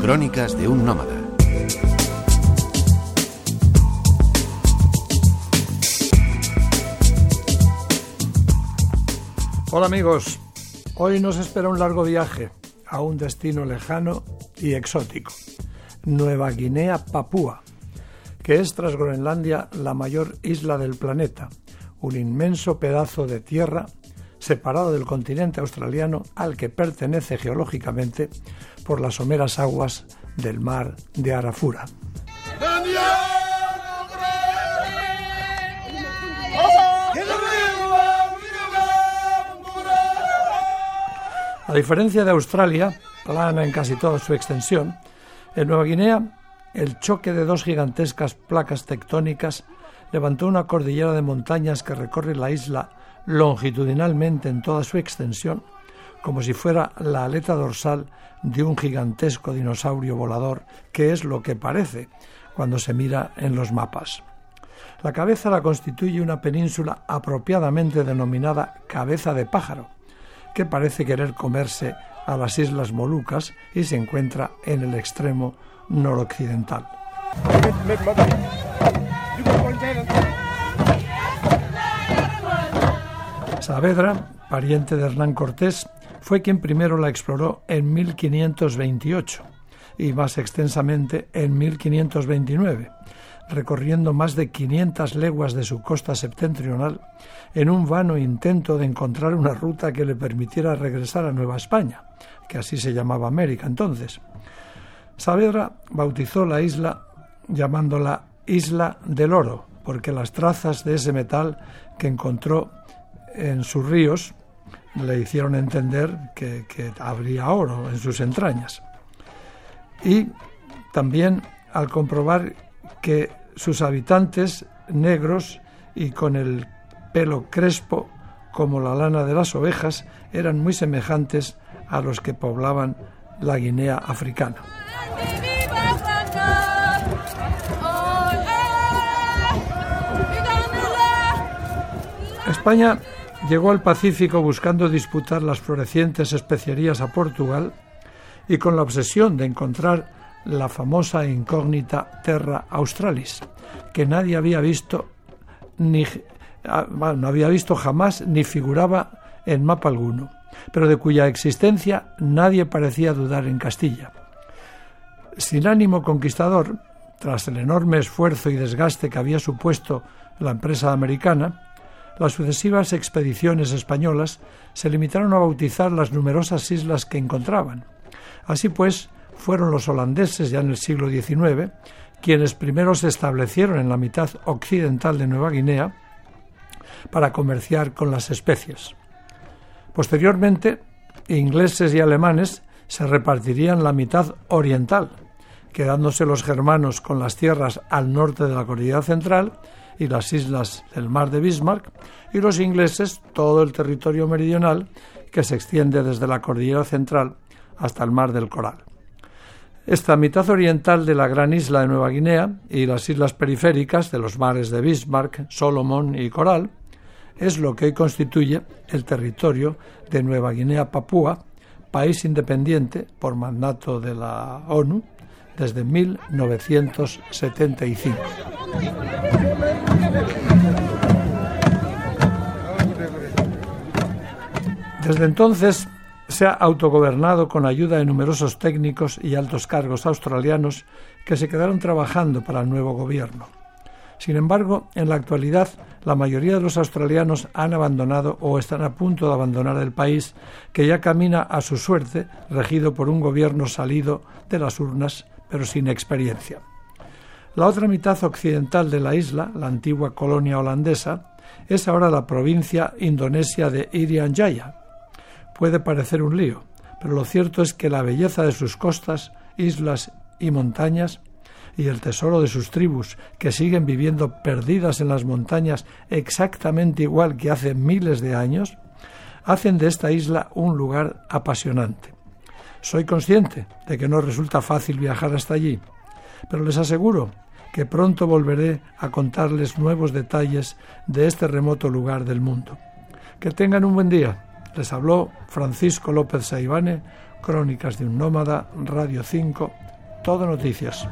Crónicas de un nómada. Hola amigos, hoy nos espera un largo viaje a un destino lejano y exótico, Nueva Guinea Papúa, que es tras Groenlandia la mayor isla del planeta, un inmenso pedazo de tierra separado del continente australiano al que pertenece geológicamente por las someras aguas del mar de Arafura. A diferencia de Australia, plana en casi toda su extensión, en Nueva Guinea el choque de dos gigantescas placas tectónicas levantó una cordillera de montañas que recorre la isla longitudinalmente en toda su extensión, como si fuera la aleta dorsal de un gigantesco dinosaurio volador, que es lo que parece cuando se mira en los mapas. La cabeza la constituye una península apropiadamente denominada cabeza de pájaro, que parece querer comerse a las Islas Molucas y se encuentra en el extremo noroccidental. Saavedra, pariente de Hernán Cortés, fue quien primero la exploró en 1528 y más extensamente en 1529, recorriendo más de 500 leguas de su costa septentrional en un vano intento de encontrar una ruta que le permitiera regresar a Nueva España, que así se llamaba América entonces. Saavedra bautizó la isla llamándola Isla del Oro, porque las trazas de ese metal que encontró en sus ríos le hicieron entender que, habría oro en sus entrañas. Y también al comprobar que sus habitantes negros y con el pelo crespo como la lana de las ovejas eran muy semejantes a los que poblaban la Guinea africana. España llegó al Pacífico buscando disputar las florecientes especierías a Portugal y con la obsesión de encontrar la famosa incógnita Terra Australis, que nadie había visto ni ah, no había visto jamás ni figuraba en mapa alguno, pero de cuya existencia nadie parecía dudar en Castilla. Sin ánimo conquistador, tras el enorme esfuerzo y desgaste que había supuesto la empresa americana, las sucesivas expediciones españolas se limitaron a bautizar las numerosas islas que encontraban. Así pues, fueron los holandeses ya en el siglo XIX quienes primero se establecieron en la mitad occidental de Nueva Guinea para comerciar con las especies. Posteriormente, ingleses y alemanes se repartirían la mitad oriental, quedándose los germanos con las tierras al norte de la cordillera central y las islas del mar de Bismarck, y los ingleses todo el territorio meridional que se extiende desde la cordillera central hasta el mar del Coral. Esta mitad oriental de la gran isla de Nueva Guinea y las islas periféricas de los mares de Bismarck, Solomon y Coral es lo que hoy constituye el territorio de Nueva Guinea Papúa, país independiente por mandato de la ONU desde 1975. Desde entonces se ha autogobernado con ayuda de numerosos técnicos y altos cargos australianos que se quedaron trabajando para el nuevo gobierno. Sin embargo, en la actualidad, la mayoría de los australianos han abandonado o están a punto de abandonar el país, que ya camina a su suerte, regido por un gobierno salido de las urnas, pero sin experiencia. La otra mitad occidental de la isla, la antigua colonia holandesa, es ahora la provincia indonesia de Irian Jaya, puede parecer un lío, pero lo cierto es que la belleza de sus costas, islas y montañas y el tesoro de sus tribus, que siguen viviendo perdidas en las montañas exactamente igual que hace miles de años, hacen de esta isla un lugar apasionante. Soy consciente de que no resulta fácil viajar hasta allí, pero les aseguro que pronto volveré a contarles nuevos detalles de este remoto lugar del mundo. Que tengan un buen día Les habló Francisco López Saibane, Crónicas de un Nómada, Radio 5, Todo Noticias.